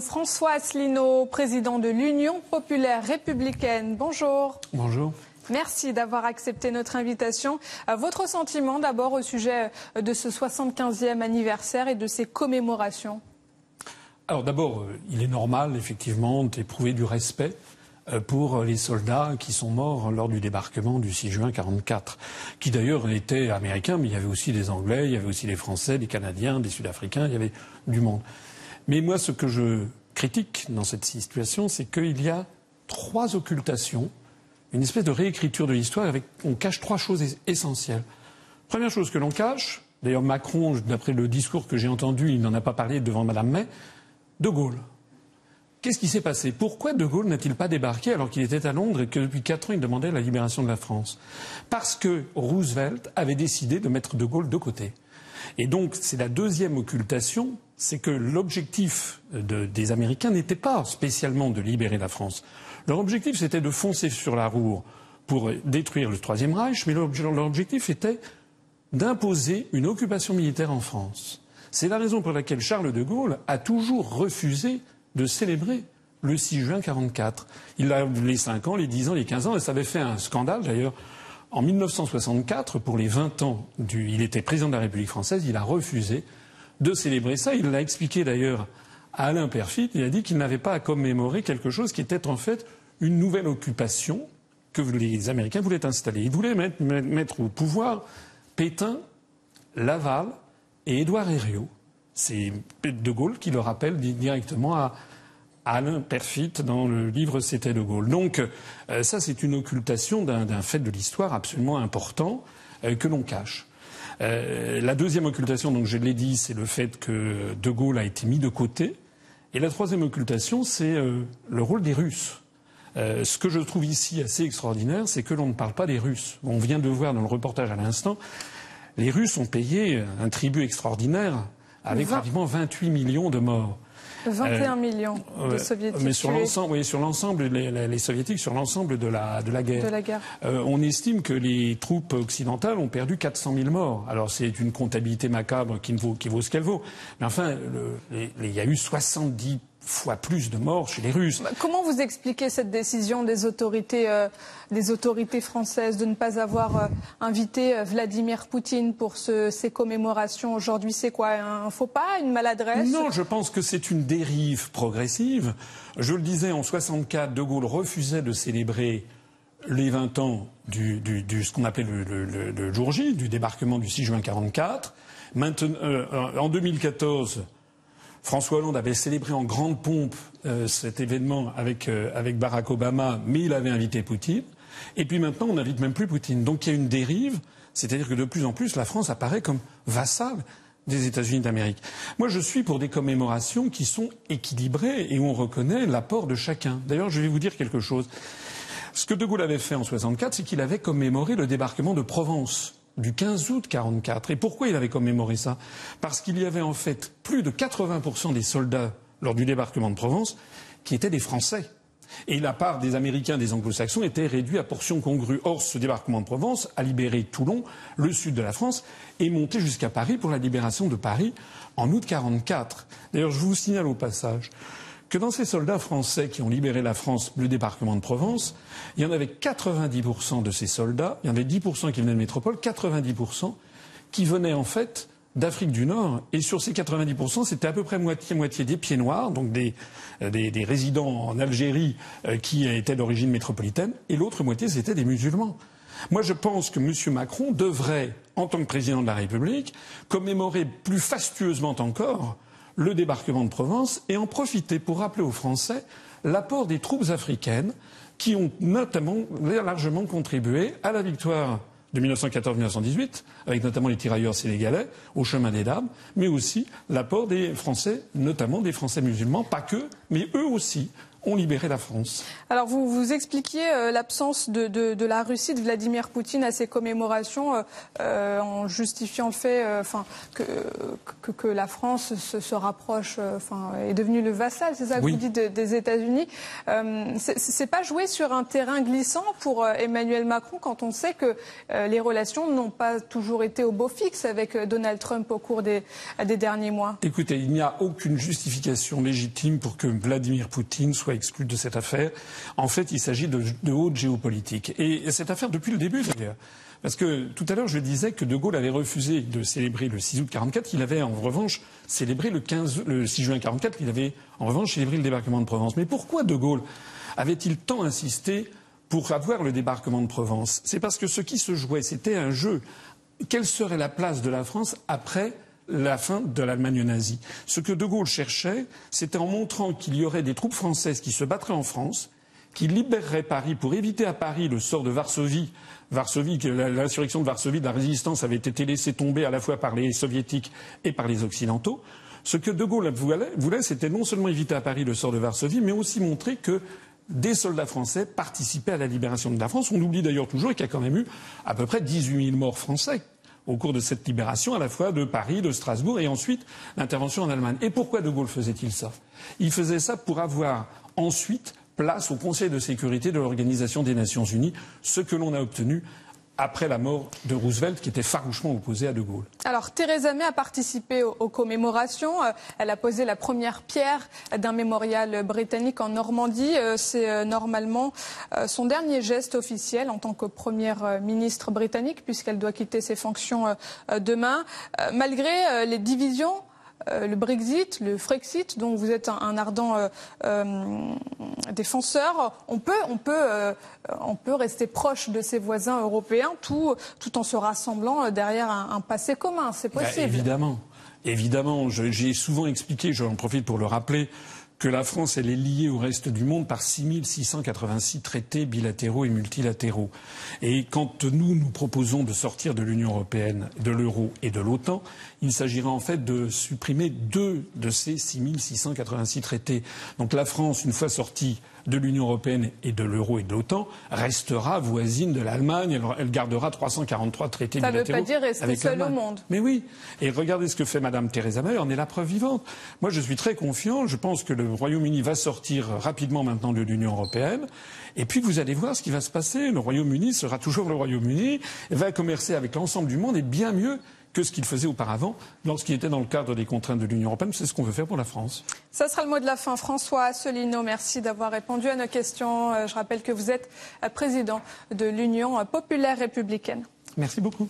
François Asselineau, président de l'Union populaire républicaine. Bonjour. Bonjour. Merci d'avoir accepté notre invitation. Euh, votre sentiment d'abord au sujet euh, de ce 75e anniversaire et de ces commémorations? Alors d'abord, euh, il est normal effectivement d'éprouver du respect pour les soldats qui sont morts lors du débarquement du 6 juin 1944, qui d'ailleurs étaient américains, mais il y avait aussi des Anglais, il y avait aussi des Français, des Canadiens, des Sud-Africains, il y avait du monde. Mais moi, ce que je critique dans cette situation, c'est qu'il y a trois occultations une espèce de réécriture de l'histoire avec on cache trois choses essentielles. Première chose que l'on cache, d'ailleurs Macron, d'après le discours que j'ai entendu, il n'en a pas parlé devant Madame May, De Gaulle. Qu'est-ce qui s'est passé? Pourquoi De Gaulle n'a-t-il pas débarqué alors qu'il était à Londres et que depuis quatre ans il demandait la libération de la France? Parce que Roosevelt avait décidé de mettre De Gaulle de côté. Et donc c'est la deuxième occultation, c'est que l'objectif des Américains n'était pas spécialement de libérer la France. Leur objectif, c'était de foncer sur la roue pour détruire le Troisième Reich, mais leur objectif était d'imposer une occupation militaire en France. C'est la raison pour laquelle Charles de Gaulle a toujours refusé de célébrer le 6 juin 1944. Il a les 5 ans, les 10 ans, les 15 ans, et ça avait fait un scandale d'ailleurs. En 1964, pour les 20 ans, du, il était président de la République française, il a refusé de célébrer ça. Il l'a expliqué d'ailleurs à Alain Perfit. Il a dit qu'il n'avait pas à commémorer quelque chose qui était en fait une nouvelle occupation que les Américains voulaient installer. Ils voulaient mettre, au pouvoir Pétain, Laval et Édouard Herriot. C'est De Gaulle qui le rappelle directement à, Alain Perfit dans le livre C'était De Gaulle. Donc euh, ça, c'est une occultation d'un fait de l'histoire absolument important euh, que l'on cache. Euh, la deuxième occultation, donc je l'ai dit, c'est le fait que De Gaulle a été mis de côté. Et la troisième occultation, c'est le rôle des Russes. Euh, ce que je trouve ici assez extraordinaire, c'est que l'on ne parle pas des Russes. On vient de voir dans le reportage à l'instant, les Russes ont payé un tribut extraordinaire avec pratiquement 28 millions de morts. 21 euh, millions de soviétiques. Mais sur l'ensemble, oui, sur l'ensemble, les, soviétiques, sur l'ensemble de la, de la guerre. De la guerre. Euh, on estime que les troupes occidentales ont perdu 400 000 morts. Alors c'est une comptabilité macabre qui, vaut, qui vaut ce qu'elle vaut. Mais enfin, il y a eu 70 fois plus de morts chez les Russes. Bah, comment vous expliquez cette décision des autorités, euh, des autorités françaises de ne pas avoir euh, invité euh, Vladimir Poutine pour ce, ces commémorations aujourd'hui? C'est quoi Un faux pas Une maladresse? Non, je pense que c'est une dérive progressive. Je le disais, en 64, De Gaulle refusait de célébrer les 20 ans du, du, du ce qu'on appelait le, le, le, jour J, du débarquement du 6 juin 44. Maintenant, en 2014, François Hollande avait célébré en grande pompe euh, cet événement avec, euh, avec, Barack Obama, mais il avait invité Poutine. Et puis maintenant, on n'invite même plus Poutine. Donc il y a une dérive, c'est-à-dire que de plus en plus, la France apparaît comme vassale des États-Unis d'Amérique. Moi, je suis pour des commémorations qui sont équilibrées et où on reconnaît l'apport de chacun. D'ailleurs, je vais vous dire quelque chose. Ce que De Gaulle avait fait en 64, c'est qu'il avait commémoré le débarquement de Provence du 15 août 44. Et pourquoi il avait commémoré ça? Parce qu'il y avait en fait plus de 80% des soldats lors du débarquement de Provence qui étaient des Français. Et la part des Américains, des Anglo-Saxons était réduite à portion congrue. Or, ce débarquement de Provence a libéré Toulon, le sud de la France, et monté jusqu'à Paris pour la libération de Paris en août 44. D'ailleurs, je vous signale au passage que dans ces soldats français qui ont libéré la France, le débarquement de Provence, il y en avait 90% de ces soldats, il y en avait 10% qui venaient de métropole, 90% qui venaient en fait d'Afrique du Nord. Et sur ces 90%, c'était à peu près moitié-moitié des pieds noirs, donc des, euh, résidents en Algérie euh, qui étaient d'origine métropolitaine, et l'autre moitié, c'était des musulmans. Moi, je pense que M. Macron devrait, en tant que président de la République, commémorer plus fastueusement encore le débarquement de Provence et en profiter pour rappeler aux Français l'apport des troupes africaines qui ont notamment largement contribué à la victoire de 1914-1918, avec notamment les tirailleurs sénégalais au chemin des dames, mais aussi l'apport des Français, notamment des Français musulmans, pas que, mais eux aussi ont libéré la France. Alors vous vous expliquiez euh, l'absence de, de, de, la Russie de Vladimir Poutine à ces commémorations euh, euh en justifiant le fait euh, enfin, que, que, que, la France se, se rapproche, euh, enfin, est devenue le vassal, c'est ça que oui. vous dites, des États-Unis. c'est pas jouer sur un terrain glissant pour Emmanuel Macron quand on sait que les relations n'ont pas toujours été au beau fixe avec Donald Trump au cours des, des derniers mois? Écoutez, il n'y a aucune justification légitime pour que Vladimir Poutine soit exclu de cette affaire. En fait, il s'agit de, de haute géopolitique. Et cette affaire, depuis le début d'ailleurs, parce que tout à l'heure, je disais que De Gaulle avait refusé de célébrer le 6 août 44. Il avait en revanche célébré le, 15, le 6 juin 44. Il avait en revanche célébré le débarquement de Provence. Mais pourquoi De Gaulle avait-il tant insisté pour avoir le débarquement de Provence? C'est parce que ce qui se jouait, c'était un jeu. Quelle serait la place de la France après la fin de l'Allemagne nazie. Ce que De Gaulle cherchait, c'était en montrant qu'il y aurait des troupes françaises qui se battraient en France, qui libéreraient Paris pour éviter à Paris le sort de Varsovie. Varsovie, l'insurrection de Varsovie, de la résistance avait été laissée tomber à la fois par les soviétiques et par les occidentaux. Ce que De Gaulle voulait, voulait c'était non seulement éviter à Paris le sort de Varsovie, mais aussi montrer que des soldats français participaient à la libération de la France. On oublie d'ailleurs toujours qu'il y a quand même eu à peu près 18 000 morts français au cours de cette libération, à la fois de Paris, de Strasbourg et ensuite l'intervention en Allemagne. Et pourquoi De Gaulle faisait-il ça? Il faisait ça pour avoir ensuite place au Conseil de sécurité de l'Organisation des Nations Unies, ce que l'on a obtenu après la mort de Roosevelt, qui était farouchement opposé à De Gaulle. Alors, Theresa May a participé aux, aux commémorations. Euh, elle a posé la première pierre d'un mémorial britannique en Normandie. Euh, c'est euh, normalement son dernier geste officiel en tant que première ministre britannique, puisqu'elle doit quitter ses fonctions demain. Malgré les divisions le Brexit, le Frexit, dont vous êtes un, un ardent euh, euh, défenseur, on peut, on, peut, euh, on peut rester proche de ses voisins européens tout, tout en se rassemblant derrière un, un passé commun. C'est possible. Bah, évidemment. Évidemment, j'ai souvent expliqué, j'en profite pour le rappeler, que la France, elle est liée au reste du monde par 6686 traités bilatéraux et multilatéraux. Et quand nous, nous proposons de sortir de l'Union européenne, de l'euro et de l'OTAN, il s'agira en fait de supprimer deux de ces 6686 traités. Donc la France, une fois sortie de l'Union européenne et de l'euro et de l'OTAN restera voisine de l'Allemagne. Elle, gardera 343 traités Ça bilatéraux. Ça ne veut pas dire rester seule au monde. Mais oui. Et regardez ce que fait Madame Theresa May. On est la preuve vivante. Moi, je suis très confiant. Je pense que le Royaume-Uni va sortir rapidement maintenant de l'Union européenne. Et puis vous allez voir ce qui va se passer. Le Royaume-Uni sera toujours le Royaume-Uni, va commercer avec l'ensemble du monde et bien mieux que ce qu'il faisait auparavant lorsqu'il était dans le cadre des contraintes de l'Union européenne. C'est ce qu'on veut faire pour la France. Ça sera le mot de la fin. François Asselineau, merci d'avoir répondu à nos questions. Euh, je rappelle que vous êtes président de l'Union populaire républicaine. Merci beaucoup.